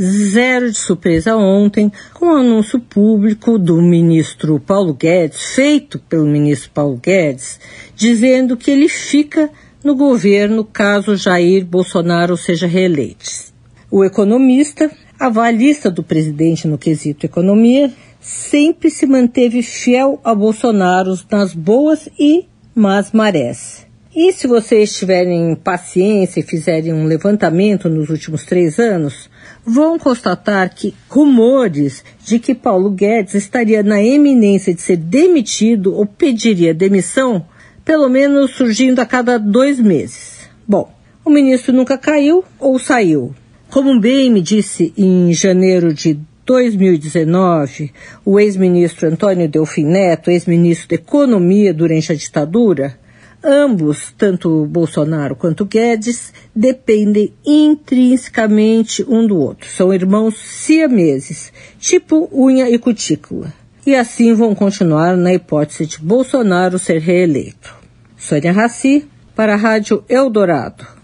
zero de surpresa ontem com o anúncio público do ministro Paulo Guedes, feito pelo ministro Paulo Guedes, dizendo que ele fica no governo caso Jair Bolsonaro seja reeleito. O economista, avalista do presidente no quesito economia, sempre se manteve fiel a Bolsonaro nas boas e más marés. E se vocês tiverem paciência e fizerem um levantamento nos últimos três anos, vão constatar que rumores de que Paulo Guedes estaria na eminência de ser demitido ou pediria demissão, pelo menos surgindo a cada dois meses. Bom, o ministro nunca caiu ou saiu. Como bem me disse em janeiro de 2019, o ex-ministro Antônio Delfim Neto, ex-ministro da Economia durante a ditadura, Ambos, tanto Bolsonaro quanto Guedes, dependem intrinsecamente um do outro. São irmãos siameses, tipo unha e cutícula. E assim vão continuar na hipótese de Bolsonaro ser reeleito. Sônia Raci, para a Rádio Eldorado.